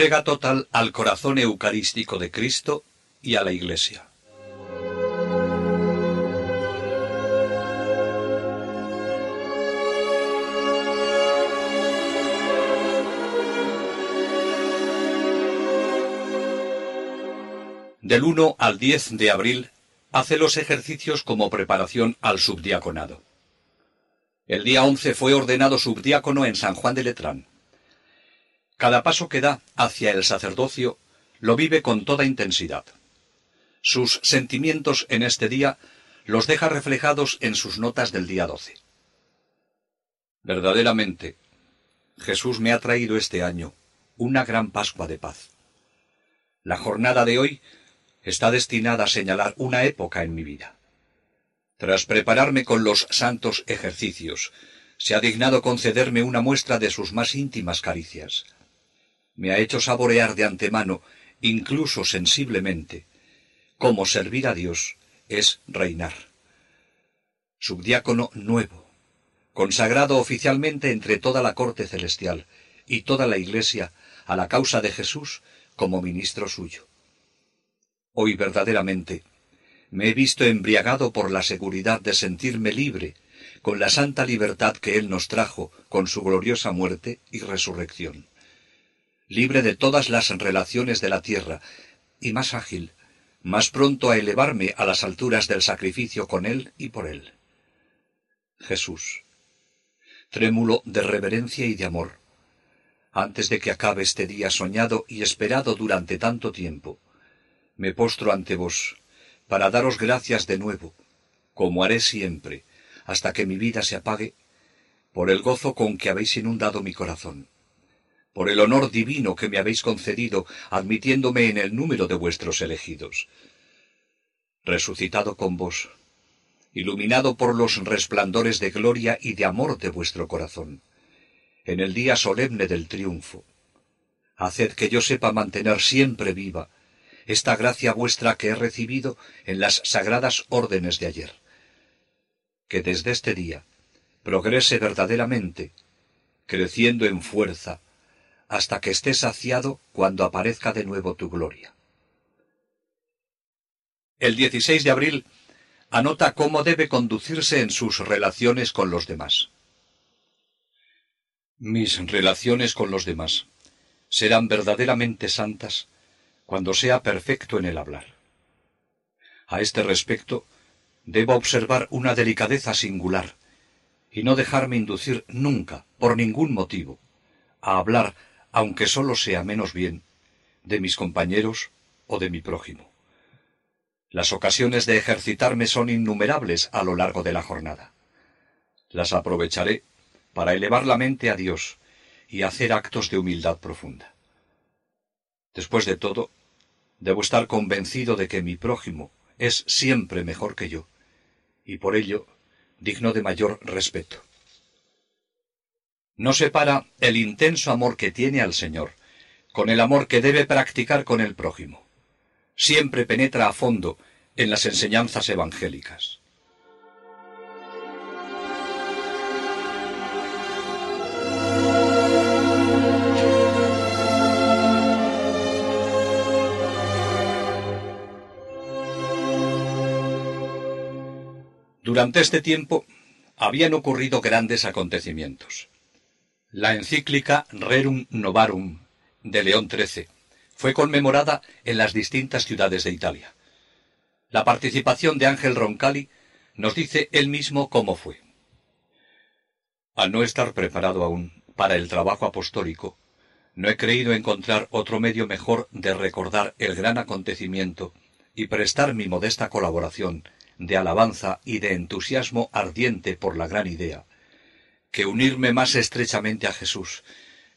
Entrega total al corazón eucarístico de Cristo y a la Iglesia. Del 1 al 10 de abril hace los ejercicios como preparación al subdiaconado. El día 11 fue ordenado subdiácono en San Juan de Letrán. Cada paso que da hacia el sacerdocio lo vive con toda intensidad. Sus sentimientos en este día los deja reflejados en sus notas del día 12. Verdaderamente, Jesús me ha traído este año una gran Pascua de paz. La jornada de hoy está destinada a señalar una época en mi vida. Tras prepararme con los santos ejercicios, se ha dignado concederme una muestra de sus más íntimas caricias. Me ha hecho saborear de antemano, incluso sensiblemente, cómo servir a Dios es reinar. Subdiácono nuevo, consagrado oficialmente entre toda la corte celestial y toda la Iglesia a la causa de Jesús como ministro suyo. Hoy verdaderamente me he visto embriagado por la seguridad de sentirme libre, con la santa libertad que Él nos trajo con su gloriosa muerte y resurrección. Libre de todas las relaciones de la tierra, y más ágil, más pronto a elevarme a las alturas del sacrificio con Él y por Él. Jesús, trémulo de reverencia y de amor, antes de que acabe este día soñado y esperado durante tanto tiempo, me postro ante vos, para daros gracias de nuevo, como haré siempre, hasta que mi vida se apague, por el gozo con que habéis inundado mi corazón, por el honor divino que me habéis concedido, admitiéndome en el número de vuestros elegidos. Resucitado con vos, iluminado por los resplandores de gloria y de amor de vuestro corazón, en el día solemne del triunfo, haced que yo sepa mantener siempre viva esta gracia vuestra que he recibido en las sagradas órdenes de ayer. Que desde este día progrese verdaderamente, creciendo en fuerza, hasta que esté saciado cuando aparezca de nuevo tu gloria. El 16 de abril anota cómo debe conducirse en sus relaciones con los demás. Mis relaciones con los demás serán verdaderamente santas cuando sea perfecto en el hablar. A este respecto, debo observar una delicadeza singular y no dejarme inducir nunca, por ningún motivo, a hablar, aunque sólo sea menos bien, de mis compañeros o de mi prójimo. Las ocasiones de ejercitarme son innumerables a lo largo de la jornada. Las aprovecharé para elevar la mente a Dios y hacer actos de humildad profunda. Después de todo, Debo estar convencido de que mi prójimo es siempre mejor que yo, y por ello digno de mayor respeto. No separa el intenso amor que tiene al Señor con el amor que debe practicar con el prójimo. Siempre penetra a fondo en las enseñanzas evangélicas. Durante este tiempo habían ocurrido grandes acontecimientos. La encíclica Rerum Novarum de León XIII fue conmemorada en las distintas ciudades de Italia. La participación de Ángel Roncalli nos dice él mismo cómo fue. Al no estar preparado aún para el trabajo apostólico, no he creído encontrar otro medio mejor de recordar el gran acontecimiento y prestar mi modesta colaboración de alabanza y de entusiasmo ardiente por la gran idea, que unirme más estrechamente a Jesús,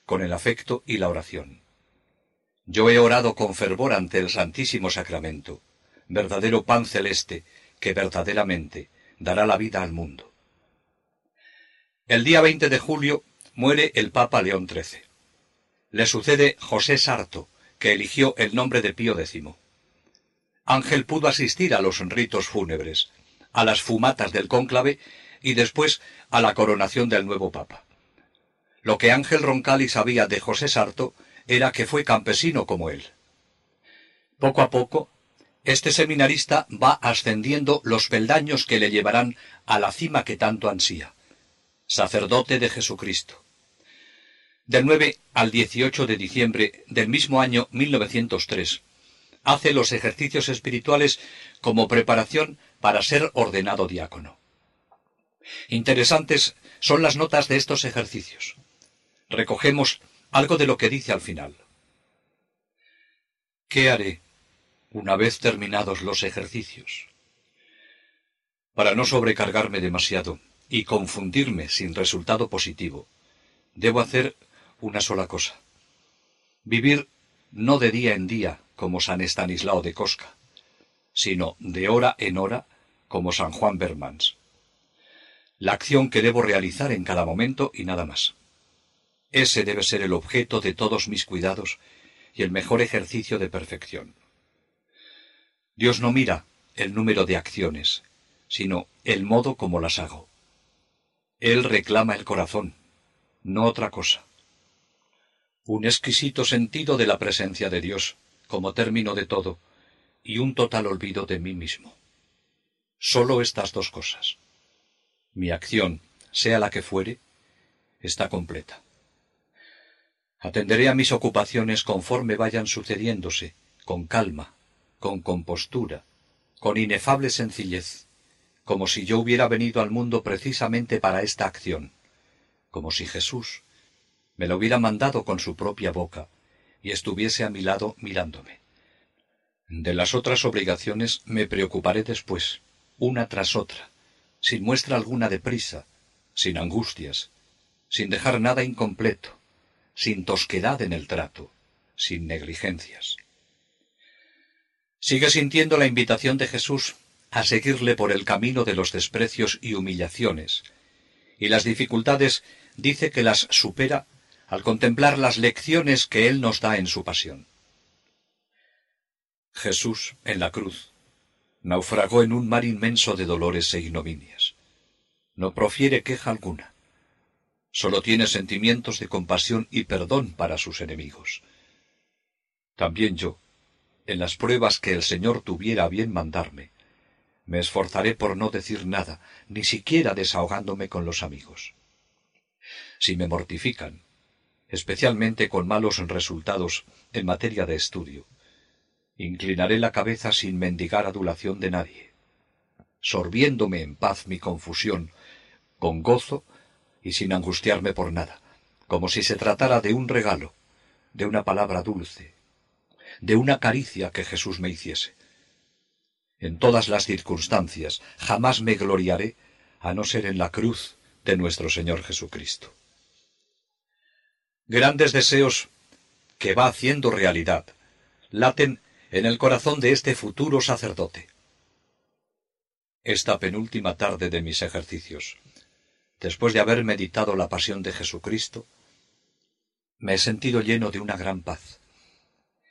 con el afecto y la oración. Yo he orado con fervor ante el Santísimo Sacramento, verdadero pan celeste, que verdaderamente dará la vida al mundo. El día 20 de julio muere el Papa León XIII. Le sucede José Sarto, que eligió el nombre de Pío X. Ángel pudo asistir a los ritos fúnebres, a las fumatas del cónclave y después a la coronación del nuevo Papa. Lo que Ángel Roncalli sabía de José Sarto era que fue campesino como él. Poco a poco, este seminarista va ascendiendo los peldaños que le llevarán a la cima que tanto ansía, sacerdote de Jesucristo. Del 9 al 18 de diciembre del mismo año 1903, hace los ejercicios espirituales como preparación para ser ordenado diácono. Interesantes son las notas de estos ejercicios. Recogemos algo de lo que dice al final. ¿Qué haré una vez terminados los ejercicios? Para no sobrecargarme demasiado y confundirme sin resultado positivo, debo hacer una sola cosa. Vivir no de día en día como San Estanislao de Cosca, sino de hora en hora como San Juan Bermans. La acción que debo realizar en cada momento y nada más. Ese debe ser el objeto de todos mis cuidados y el mejor ejercicio de perfección. Dios no mira el número de acciones, sino el modo como las hago. Él reclama el corazón, no otra cosa. Un exquisito sentido de la presencia de Dios como término de todo y un total olvido de mí mismo. Solo estas dos cosas. Mi acción, sea la que fuere, está completa. Atenderé a mis ocupaciones conforme vayan sucediéndose, con calma, con compostura, con inefable sencillez, como si yo hubiera venido al mundo precisamente para esta acción, como si Jesús me lo hubiera mandado con su propia boca y estuviese a mi lado mirándome. De las otras obligaciones me preocuparé después, una tras otra, sin muestra alguna de prisa, sin angustias, sin dejar nada incompleto, sin tosquedad en el trato, sin negligencias. Sigue sintiendo la invitación de Jesús a seguirle por el camino de los desprecios y humillaciones, y las dificultades dice que las supera al contemplar las lecciones que Él nos da en su pasión. Jesús, en la cruz, naufragó en un mar inmenso de dolores e ignominias. No profiere queja alguna solo tiene sentimientos de compasión y perdón para sus enemigos. También yo, en las pruebas que el Señor tuviera a bien mandarme, me esforzaré por no decir nada, ni siquiera desahogándome con los amigos. Si me mortifican, especialmente con malos resultados en materia de estudio, inclinaré la cabeza sin mendigar adulación de nadie, sorbiéndome en paz mi confusión, con gozo y sin angustiarme por nada, como si se tratara de un regalo, de una palabra dulce, de una caricia que Jesús me hiciese. En todas las circunstancias jamás me gloriaré a no ser en la cruz de nuestro Señor Jesucristo. Grandes deseos que va haciendo realidad laten en el corazón de este futuro sacerdote. Esta penúltima tarde de mis ejercicios después de haber meditado la pasión de Jesucristo, me he sentido lleno de una gran paz,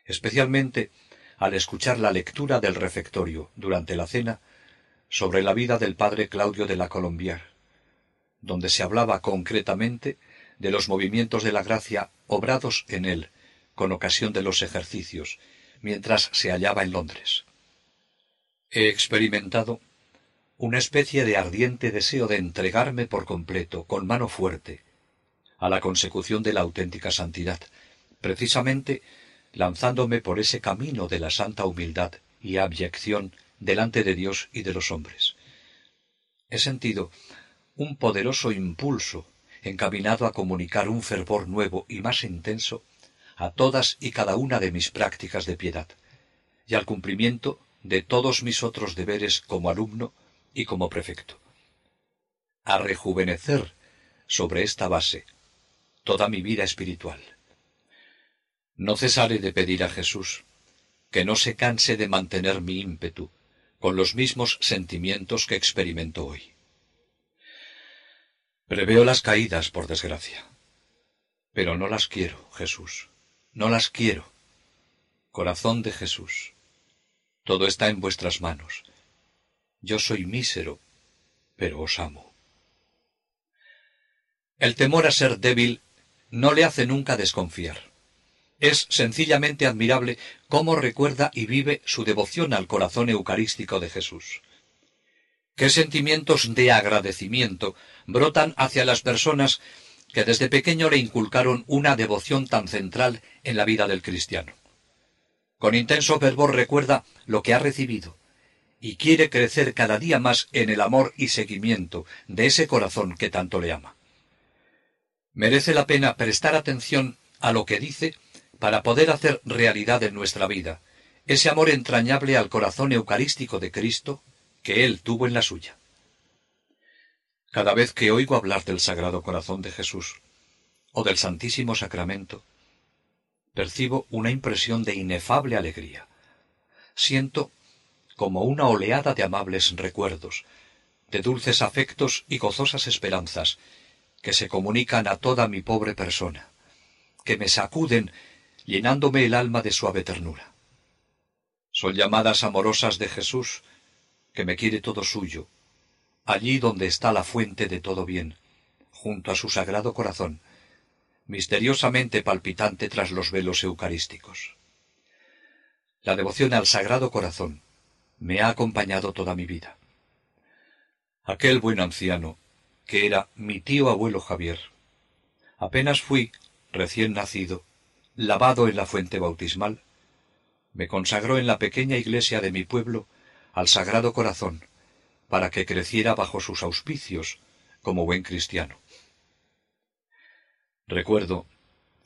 especialmente al escuchar la lectura del refectorio durante la cena sobre la vida del padre Claudio de la Colombier, donde se hablaba concretamente de los movimientos de la gracia obrados en él con ocasión de los ejercicios, mientras se hallaba en Londres. He experimentado una especie de ardiente deseo de entregarme por completo, con mano fuerte, a la consecución de la auténtica santidad, precisamente lanzándome por ese camino de la santa humildad y abyección delante de Dios y de los hombres. He sentido un poderoso impulso encaminado a comunicar un fervor nuevo y más intenso a todas y cada una de mis prácticas de piedad, y al cumplimiento de todos mis otros deberes como alumno y como prefecto. A rejuvenecer sobre esta base toda mi vida espiritual. No cesaré de pedir a Jesús que no se canse de mantener mi ímpetu con los mismos sentimientos que experimento hoy. Preveo las caídas, por desgracia. Pero no las quiero, Jesús. No las quiero. Corazón de Jesús. Todo está en vuestras manos. Yo soy mísero, pero os amo. El temor a ser débil no le hace nunca desconfiar. Es sencillamente admirable cómo recuerda y vive su devoción al corazón eucarístico de Jesús. Qué sentimientos de agradecimiento brotan hacia las personas que desde pequeño le inculcaron una devoción tan central en la vida del cristiano. Con intenso fervor recuerda lo que ha recibido y quiere crecer cada día más en el amor y seguimiento de ese corazón que tanto le ama. Merece la pena prestar atención a lo que dice para poder hacer realidad en nuestra vida ese amor entrañable al corazón eucarístico de Cristo que Él tuvo en la suya. Cada vez que oigo hablar del Sagrado Corazón de Jesús o del Santísimo Sacramento, percibo una impresión de inefable alegría. Siento como una oleada de amables recuerdos, de dulces afectos y gozosas esperanzas que se comunican a toda mi pobre persona, que me sacuden llenándome el alma de suave ternura. Son llamadas amorosas de Jesús, que me quiere todo suyo, allí donde está la fuente de todo bien, junto a su sagrado corazón, misteriosamente palpitante tras los velos eucarísticos. La devoción al sagrado corazón me ha acompañado toda mi vida. Aquel buen anciano, que era mi tío abuelo Javier, apenas fui, recién nacido, lavado en la fuente bautismal, me consagró en la pequeña iglesia de mi pueblo al Sagrado Corazón, para que creciera bajo sus auspicios como buen cristiano. Recuerdo,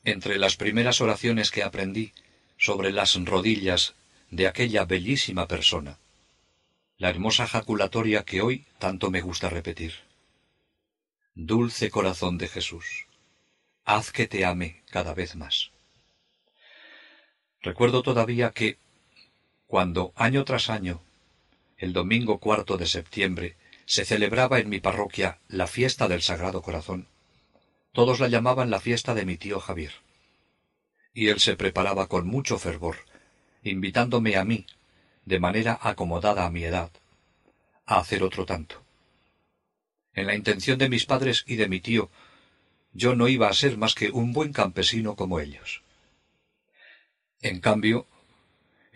entre las primeras oraciones que aprendí sobre las rodillas de aquella bellísima persona, la hermosa jaculatoria que hoy tanto me gusta repetir. Dulce corazón de Jesús, haz que te ame cada vez más. Recuerdo todavía que, cuando año tras año, el domingo cuarto de septiembre, se celebraba en mi parroquia la fiesta del Sagrado Corazón, todos la llamaban la fiesta de mi tío Javier. Y él se preparaba con mucho fervor, invitándome a mí, de manera acomodada a mi edad, a hacer otro tanto. En la intención de mis padres y de mi tío, yo no iba a ser más que un buen campesino como ellos. En cambio,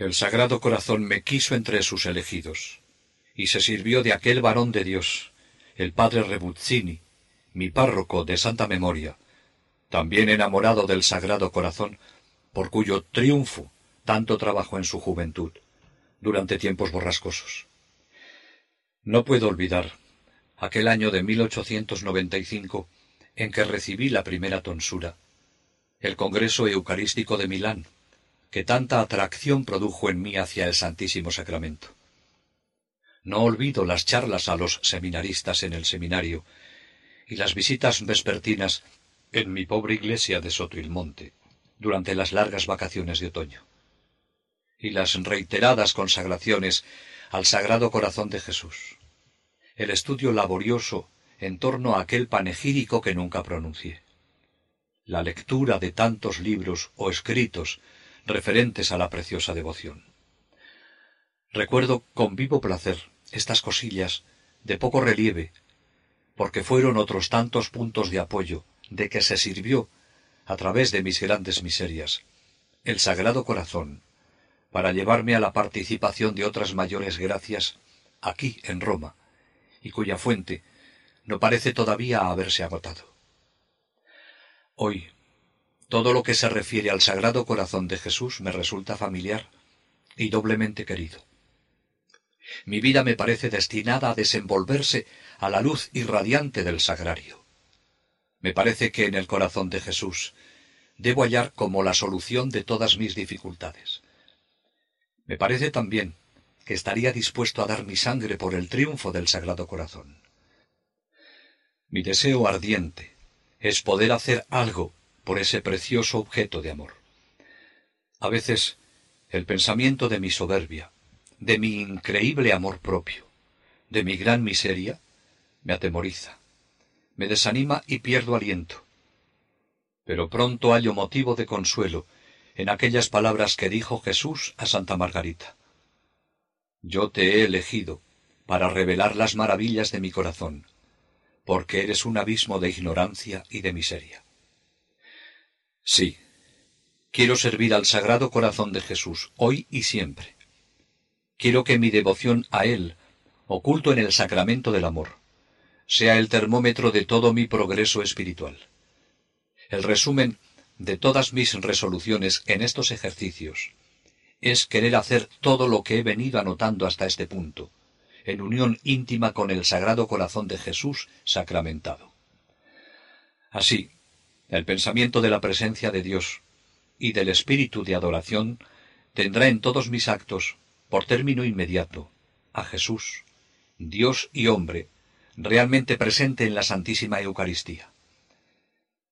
el Sagrado Corazón me quiso entre sus elegidos, y se sirvió de aquel varón de Dios, el padre Rebuzzini, mi párroco de santa memoria, también enamorado del Sagrado Corazón, por cuyo triunfo tanto trabajó en su juventud, durante tiempos borrascosos. No puedo olvidar aquel año de 1895 en que recibí la primera tonsura, el Congreso Eucarístico de Milán, que tanta atracción produjo en mí hacia el Santísimo Sacramento. No olvido las charlas a los seminaristas en el seminario y las visitas vespertinas en mi pobre iglesia de Sotoilmonte durante las largas vacaciones de otoño y las reiteradas consagraciones al Sagrado Corazón de Jesús, el estudio laborioso en torno a aquel panegírico que nunca pronuncié, la lectura de tantos libros o escritos referentes a la preciosa devoción. Recuerdo con vivo placer estas cosillas de poco relieve, porque fueron otros tantos puntos de apoyo de que se sirvió, a través de mis grandes miserias, el Sagrado Corazón, para llevarme a la participación de otras mayores gracias aquí en Roma, y cuya fuente no parece todavía haberse agotado. Hoy, todo lo que se refiere al Sagrado Corazón de Jesús me resulta familiar y doblemente querido. Mi vida me parece destinada a desenvolverse a la luz irradiante del sagrario. Me parece que en el corazón de Jesús debo hallar como la solución de todas mis dificultades. Me parece también que estaría dispuesto a dar mi sangre por el triunfo del Sagrado Corazón. Mi deseo ardiente es poder hacer algo por ese precioso objeto de amor. A veces el pensamiento de mi soberbia, de mi increíble amor propio, de mi gran miseria, me atemoriza, me desanima y pierdo aliento. Pero pronto hallo motivo de consuelo en aquellas palabras que dijo Jesús a Santa Margarita. Yo te he elegido para revelar las maravillas de mi corazón, porque eres un abismo de ignorancia y de miseria. Sí, quiero servir al Sagrado Corazón de Jesús, hoy y siempre. Quiero que mi devoción a Él, oculto en el sacramento del amor, sea el termómetro de todo mi progreso espiritual. El resumen de todas mis resoluciones en estos ejercicios es querer hacer todo lo que he venido anotando hasta este punto, en unión íntima con el Sagrado Corazón de Jesús sacramentado. Así, el pensamiento de la presencia de Dios y del espíritu de adoración tendrá en todos mis actos, por término inmediato, a Jesús, Dios y hombre, realmente presente en la Santísima Eucaristía.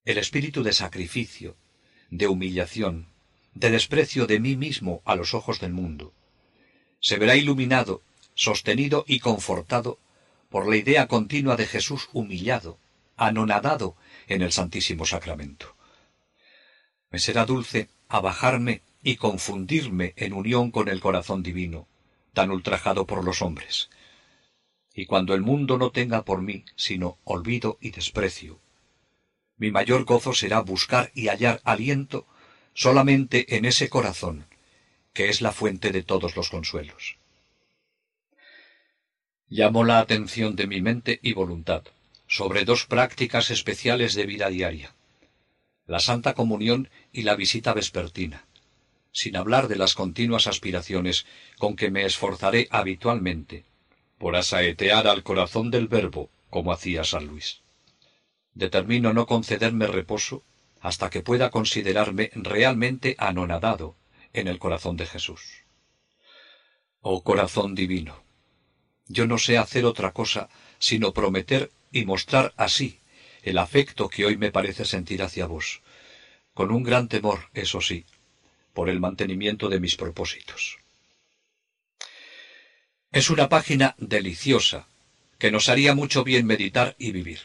El espíritu de sacrificio, de humillación, de desprecio de mí mismo a los ojos del mundo, se verá iluminado, sostenido y confortado por la idea continua de Jesús humillado, anonadado en el Santísimo Sacramento. Me será dulce abajarme y confundirme en unión con el corazón divino, tan ultrajado por los hombres. Y cuando el mundo no tenga por mí sino olvido y desprecio, mi mayor gozo será buscar y hallar aliento solamente en ese corazón, que es la fuente de todos los consuelos. Llamo la atención de mi mente y voluntad sobre dos prácticas especiales de vida diaria, la Santa Comunión y la visita vespertina, sin hablar de las continuas aspiraciones con que me esforzaré habitualmente por asaetear al corazón del Verbo, como hacía San Luis. Determino no concederme reposo hasta que pueda considerarme realmente anonadado en el corazón de Jesús. Oh corazón divino, yo no sé hacer otra cosa sino prometer y mostrar así el afecto que hoy me parece sentir hacia vos, con un gran temor, eso sí, por el mantenimiento de mis propósitos. Es una página deliciosa que nos haría mucho bien meditar y vivir.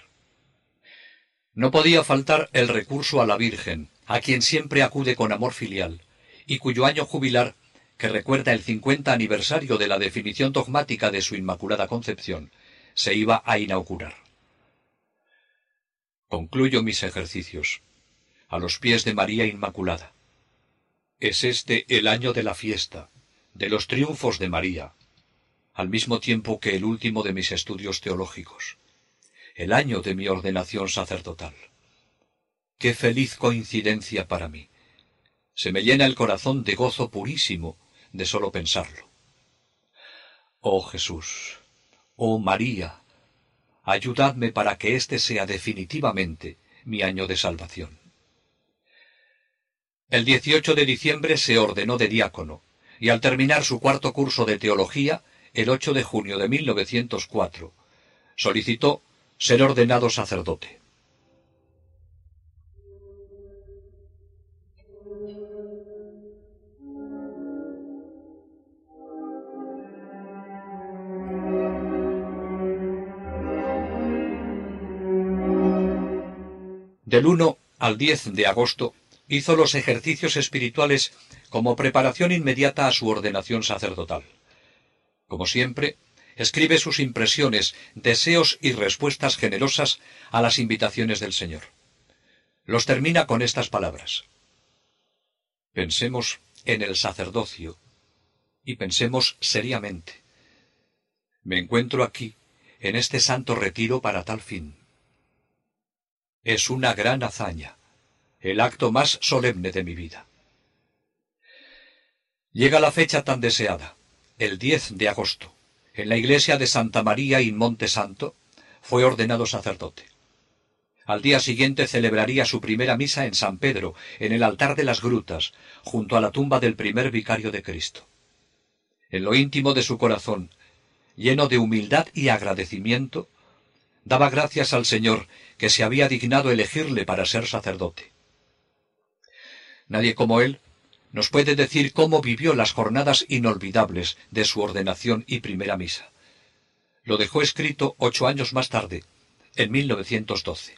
No podía faltar el recurso a la Virgen, a quien siempre acude con amor filial, y cuyo año jubilar, que recuerda el cincuenta aniversario de la definición dogmática de su Inmaculada Concepción, se iba a inaugurar. Concluyo mis ejercicios, a los pies de María Inmaculada. Es este el año de la fiesta, de los triunfos de María, al mismo tiempo que el último de mis estudios teológicos el año de mi ordenación sacerdotal. Qué feliz coincidencia para mí. Se me llena el corazón de gozo purísimo de solo pensarlo. Oh Jesús, oh María, ayudadme para que éste sea definitivamente mi año de salvación. El 18 de diciembre se ordenó de diácono, y al terminar su cuarto curso de teología, el 8 de junio de 1904, solicitó ser ordenado sacerdote. Del 1 al 10 de agosto hizo los ejercicios espirituales como preparación inmediata a su ordenación sacerdotal. Como siempre, escribe sus impresiones, deseos y respuestas generosas a las invitaciones del Señor. Los termina con estas palabras. Pensemos en el sacerdocio y pensemos seriamente. Me encuentro aquí, en este santo retiro para tal fin. Es una gran hazaña, el acto más solemne de mi vida. Llega la fecha tan deseada, el 10 de agosto en la iglesia de Santa María in Monte Santo, fue ordenado sacerdote. Al día siguiente celebraría su primera misa en San Pedro, en el altar de las grutas, junto a la tumba del primer vicario de Cristo. En lo íntimo de su corazón, lleno de humildad y agradecimiento, daba gracias al Señor que se había dignado elegirle para ser sacerdote. Nadie como él nos puede decir cómo vivió las jornadas inolvidables de su ordenación y primera misa. Lo dejó escrito ocho años más tarde, en 1912.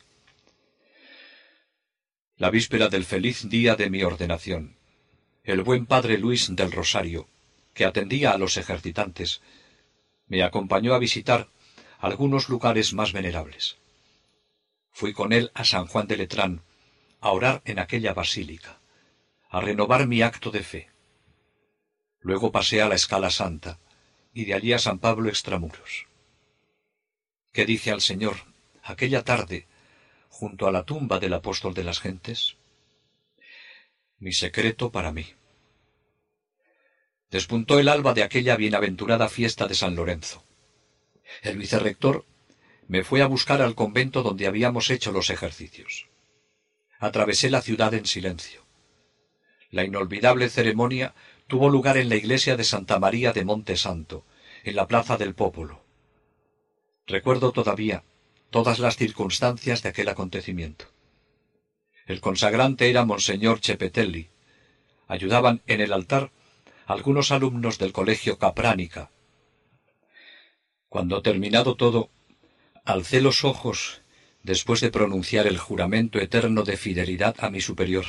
La víspera del feliz día de mi ordenación, el buen padre Luis del Rosario, que atendía a los ejercitantes, me acompañó a visitar algunos lugares más venerables. Fui con él a San Juan de Letrán, a orar en aquella basílica, a renovar mi acto de fe. Luego pasé a la Escala Santa y de allí a San Pablo Extramuros. ¿Qué dije al Señor aquella tarde junto a la tumba del apóstol de las gentes? Mi secreto para mí. Despuntó el alba de aquella bienaventurada fiesta de San Lorenzo. El vicerrector me fue a buscar al convento donde habíamos hecho los ejercicios. Atravesé la ciudad en silencio. La inolvidable ceremonia tuvo lugar en la iglesia de Santa María de Monte Santo, en la plaza del Pópolo. Recuerdo todavía todas las circunstancias de aquel acontecimiento. El consagrante era Monseñor Chepetelli. Ayudaban en el altar algunos alumnos del colegio Capránica. Cuando terminado todo, alcé los ojos después de pronunciar el juramento eterno de fidelidad a mi superior,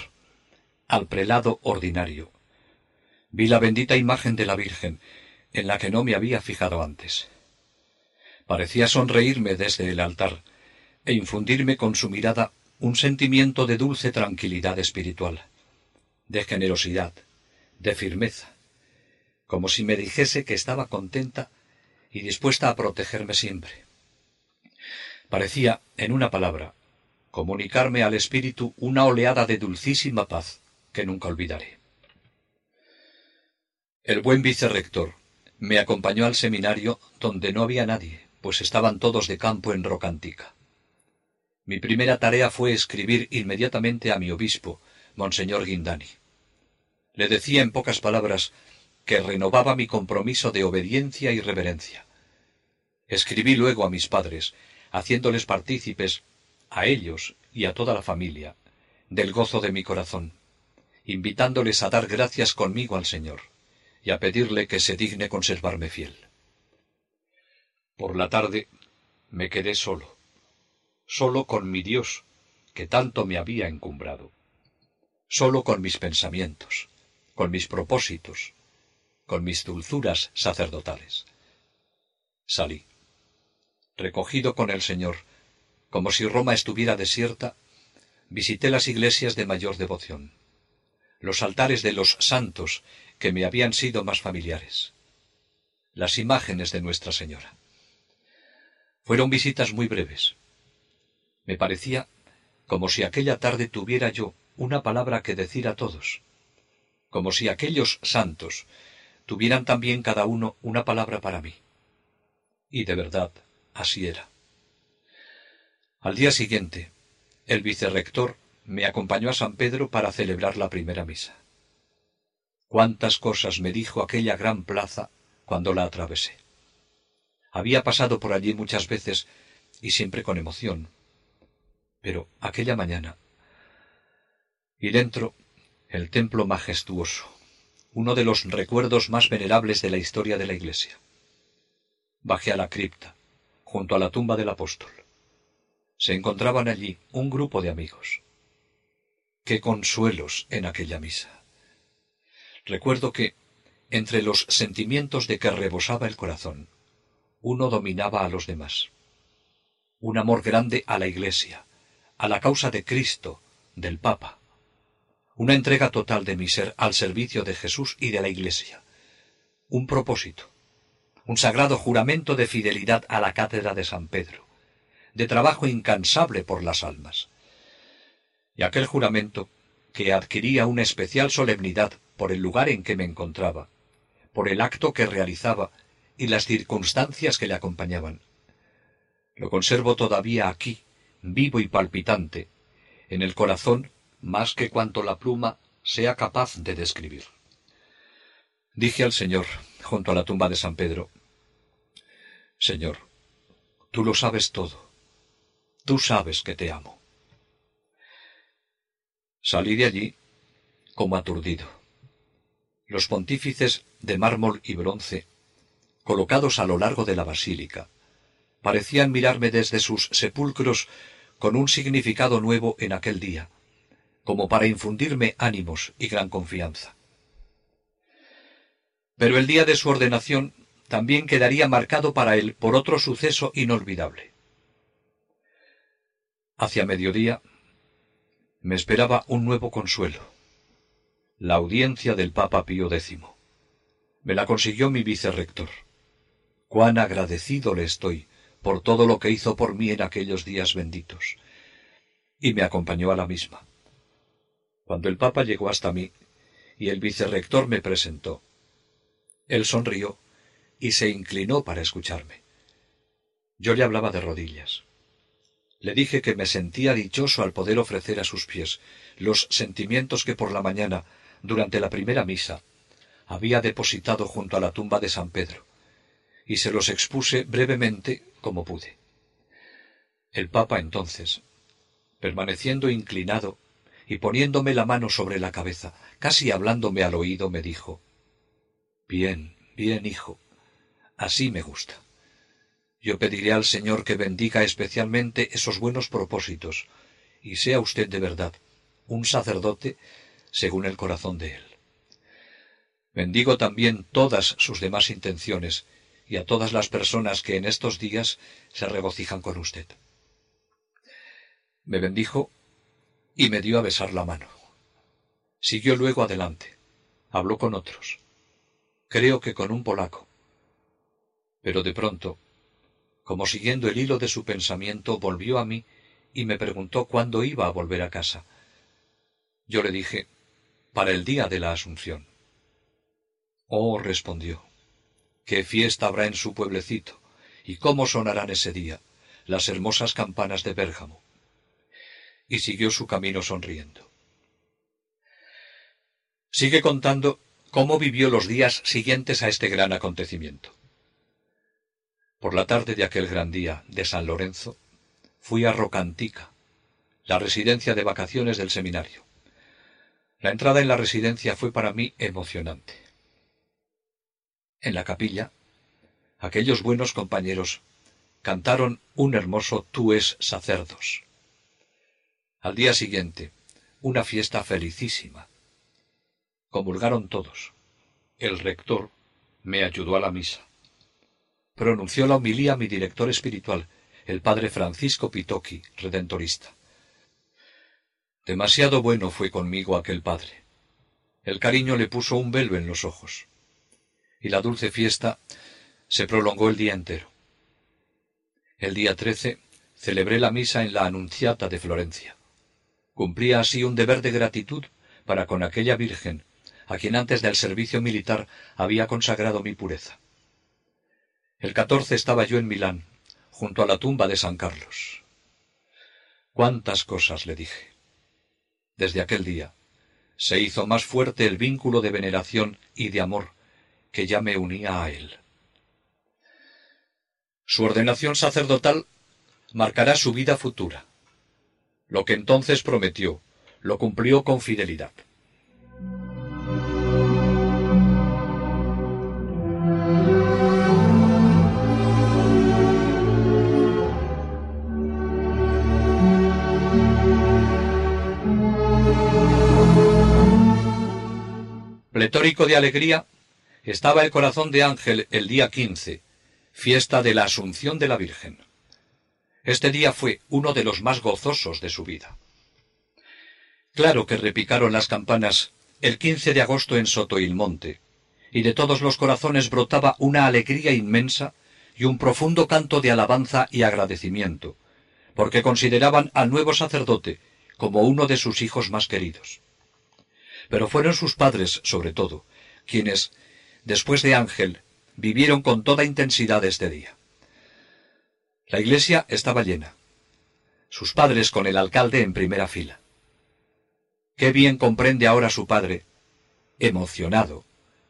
al prelado ordinario. Vi la bendita imagen de la Virgen, en la que no me había fijado antes. Parecía sonreírme desde el altar e infundirme con su mirada un sentimiento de dulce tranquilidad espiritual, de generosidad, de firmeza, como si me dijese que estaba contenta y dispuesta a protegerme siempre. Parecía, en una palabra, comunicarme al espíritu una oleada de dulcísima paz que nunca olvidaré. El buen vicerrector me acompañó al seminario donde no había nadie, pues estaban todos de campo en Rocantica. Mi primera tarea fue escribir inmediatamente a mi obispo, Monseñor Guindani. Le decía en pocas palabras que renovaba mi compromiso de obediencia y reverencia. Escribí luego a mis padres, haciéndoles partícipes, a ellos y a toda la familia, del gozo de mi corazón, invitándoles a dar gracias conmigo al Señor y a pedirle que se digne conservarme fiel. Por la tarde me quedé solo, solo con mi Dios, que tanto me había encumbrado, solo con mis pensamientos, con mis propósitos, con mis dulzuras sacerdotales. Salí recogido con el Señor, como si Roma estuviera desierta, visité las iglesias de mayor devoción, los altares de los santos que me habían sido más familiares, las imágenes de Nuestra Señora. Fueron visitas muy breves. Me parecía como si aquella tarde tuviera yo una palabra que decir a todos, como si aquellos santos tuvieran también cada uno una palabra para mí. Y de verdad, Así era. Al día siguiente, el vicerrector me acompañó a San Pedro para celebrar la primera misa. Cuántas cosas me dijo aquella gran plaza cuando la atravesé. Había pasado por allí muchas veces y siempre con emoción. Pero aquella mañana... Y dentro, el templo majestuoso, uno de los recuerdos más venerables de la historia de la Iglesia. Bajé a la cripta, junto a la tumba del apóstol. Se encontraban allí un grupo de amigos. Qué consuelos en aquella misa. Recuerdo que, entre los sentimientos de que rebosaba el corazón, uno dominaba a los demás. Un amor grande a la Iglesia, a la causa de Cristo, del Papa. Una entrega total de mi ser al servicio de Jesús y de la Iglesia. Un propósito un sagrado juramento de fidelidad a la cátedra de San Pedro, de trabajo incansable por las almas. Y aquel juramento, que adquiría una especial solemnidad por el lugar en que me encontraba, por el acto que realizaba y las circunstancias que le acompañaban. Lo conservo todavía aquí, vivo y palpitante, en el corazón más que cuanto la pluma sea capaz de describir. Dije al Señor, junto a la tumba de San Pedro, Señor, tú lo sabes todo, tú sabes que te amo. Salí de allí como aturdido. Los pontífices de mármol y bronce, colocados a lo largo de la basílica, parecían mirarme desde sus sepulcros con un significado nuevo en aquel día, como para infundirme ánimos y gran confianza. Pero el día de su ordenación también quedaría marcado para él por otro suceso inolvidable. Hacia mediodía me esperaba un nuevo consuelo, la audiencia del Papa Pío X. Me la consiguió mi vicerrector. Cuán agradecido le estoy por todo lo que hizo por mí en aquellos días benditos. Y me acompañó a la misma. Cuando el Papa llegó hasta mí y el vicerrector me presentó, él sonrió y se inclinó para escucharme. Yo le hablaba de rodillas. Le dije que me sentía dichoso al poder ofrecer a sus pies los sentimientos que por la mañana, durante la primera misa, había depositado junto a la tumba de San Pedro, y se los expuse brevemente como pude. El Papa entonces, permaneciendo inclinado y poniéndome la mano sobre la cabeza, casi hablándome al oído, me dijo Bien, bien, hijo, así me gusta. Yo pediré al Señor que bendiga especialmente esos buenos propósitos, y sea usted de verdad un sacerdote según el corazón de Él. Bendigo también todas sus demás intenciones, y a todas las personas que en estos días se regocijan con usted. Me bendijo y me dio a besar la mano. Siguió luego adelante. Habló con otros. Creo que con un polaco. Pero de pronto, como siguiendo el hilo de su pensamiento, volvió a mí y me preguntó cuándo iba a volver a casa. Yo le dije, para el día de la Asunción. Oh, respondió, qué fiesta habrá en su pueblecito, y cómo sonarán ese día las hermosas campanas de Bérgamo. Y siguió su camino sonriendo. Sigue contando cómo vivió los días siguientes a este gran acontecimiento. Por la tarde de aquel gran día de San Lorenzo, fui a Rocantica, la residencia de vacaciones del seminario. La entrada en la residencia fue para mí emocionante. En la capilla, aquellos buenos compañeros cantaron un hermoso Tú es sacerdos. Al día siguiente, una fiesta felicísima. Comulgaron todos. El rector me ayudó a la misa. Pronunció la homilía mi director espiritual, el padre Francisco Pitoki, redentorista. Demasiado bueno fue conmigo aquel padre. El cariño le puso un velo en los ojos y la dulce fiesta se prolongó el día entero. El día trece celebré la misa en la Anunciata de Florencia. Cumplía así un deber de gratitud para con aquella Virgen, a quien antes del servicio militar había consagrado mi pureza. El catorce estaba yo en Milán, junto a la tumba de San Carlos. Cuántas cosas le dije. Desde aquel día se hizo más fuerte el vínculo de veneración y de amor que ya me unía a él. Su ordenación sacerdotal marcará su vida futura. Lo que entonces prometió, lo cumplió con fidelidad. Pletórico de alegría, estaba el corazón de Ángel el día quince, fiesta de la Asunción de la Virgen. Este día fue uno de los más gozosos de su vida. Claro que repicaron las campanas el quince de agosto en Sotoilmonte, y de todos los corazones brotaba una alegría inmensa y un profundo canto de alabanza y agradecimiento, porque consideraban al nuevo sacerdote como uno de sus hijos más queridos. Pero fueron sus padres, sobre todo, quienes, después de Ángel, vivieron con toda intensidad este día. La iglesia estaba llena. sus padres con el alcalde en primera fila. Qué bien comprende ahora su padre, emocionado,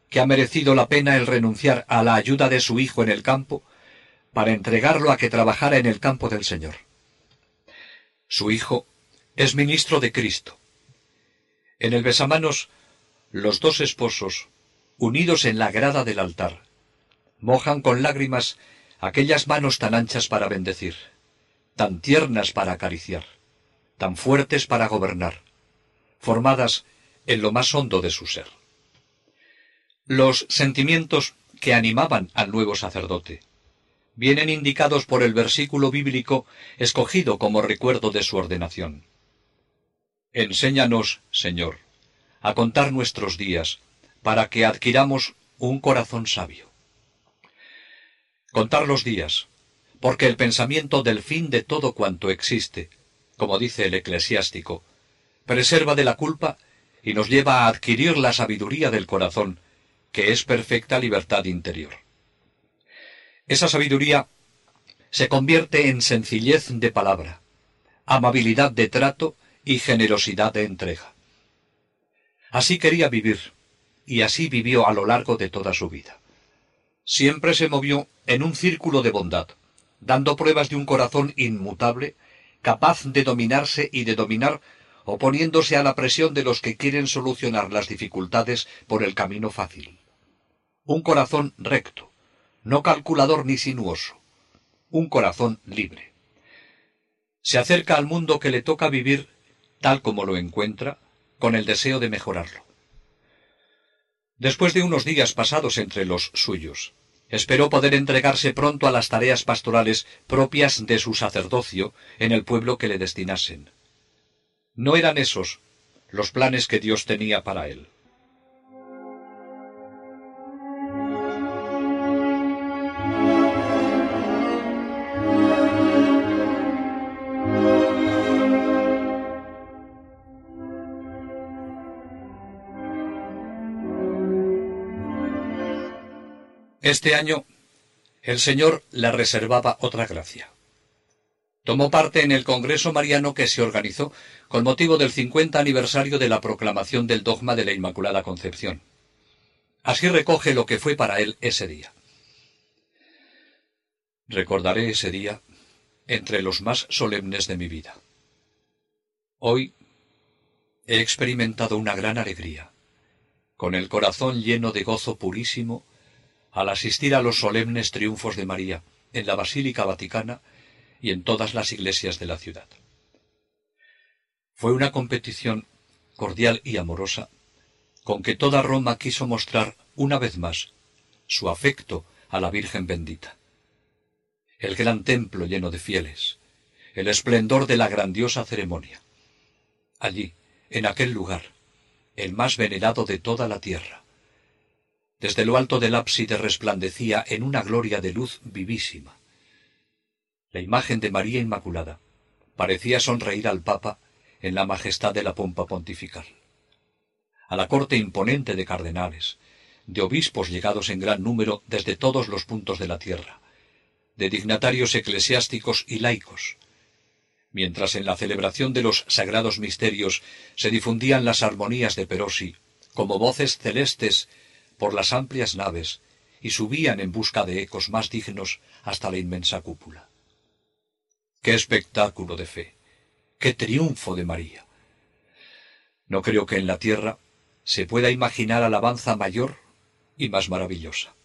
que ha merecido la pena el renunciar a la ayuda de su hijo en el campo para entregarlo a que trabajara en el campo del Señor. Su hijo es ministro de Cristo. En el besamanos, los dos esposos, unidos en la grada del altar, mojan con lágrimas aquellas manos tan anchas para bendecir, tan tiernas para acariciar, tan fuertes para gobernar, formadas en lo más hondo de su ser. Los sentimientos que animaban al nuevo sacerdote vienen indicados por el versículo bíblico escogido como recuerdo de su ordenación. Enséñanos, Señor, a contar nuestros días, para que adquiramos un corazón sabio. Contar los días, porque el pensamiento del fin de todo cuanto existe, como dice el eclesiástico, preserva de la culpa y nos lleva a adquirir la sabiduría del corazón, que es perfecta libertad interior. Esa sabiduría se convierte en sencillez de palabra, amabilidad de trato y generosidad de entrega. Así quería vivir, y así vivió a lo largo de toda su vida. Siempre se movió en un círculo de bondad, dando pruebas de un corazón inmutable, capaz de dominarse y de dominar, oponiéndose a la presión de los que quieren solucionar las dificultades por el camino fácil. Un corazón recto, no calculador ni sinuoso, un corazón libre. Se acerca al mundo que le toca vivir tal como lo encuentra, con el deseo de mejorarlo. Después de unos días pasados entre los suyos, esperó poder entregarse pronto a las tareas pastorales propias de su sacerdocio en el pueblo que le destinasen. No eran esos los planes que Dios tenía para él. Este año el Señor le reservaba otra gracia. Tomó parte en el Congreso Mariano que se organizó con motivo del 50 aniversario de la proclamación del dogma de la Inmaculada Concepción. Así recoge lo que fue para él ese día. Recordaré ese día entre los más solemnes de mi vida. Hoy he experimentado una gran alegría, con el corazón lleno de gozo purísimo al asistir a los solemnes triunfos de María en la Basílica Vaticana y en todas las iglesias de la ciudad. Fue una competición cordial y amorosa con que toda Roma quiso mostrar una vez más su afecto a la Virgen bendita. El gran templo lleno de fieles, el esplendor de la grandiosa ceremonia. Allí, en aquel lugar, el más venerado de toda la tierra, desde lo alto del ábside resplandecía en una gloria de luz vivísima. La imagen de María Inmaculada parecía sonreír al Papa en la majestad de la pompa pontifical. A la corte imponente de cardenales, de obispos llegados en gran número desde todos los puntos de la tierra, de dignatarios eclesiásticos y laicos, mientras en la celebración de los sagrados misterios se difundían las armonías de Perosi como voces celestes por las amplias naves y subían en busca de ecos más dignos hasta la inmensa cúpula. ¡Qué espectáculo de fe! ¡Qué triunfo de María! No creo que en la tierra se pueda imaginar alabanza mayor y más maravillosa.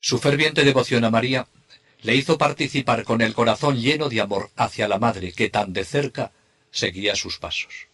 Su ferviente devoción a María le hizo participar con el corazón lleno de amor hacia la Madre que tan de cerca seguía sus pasos.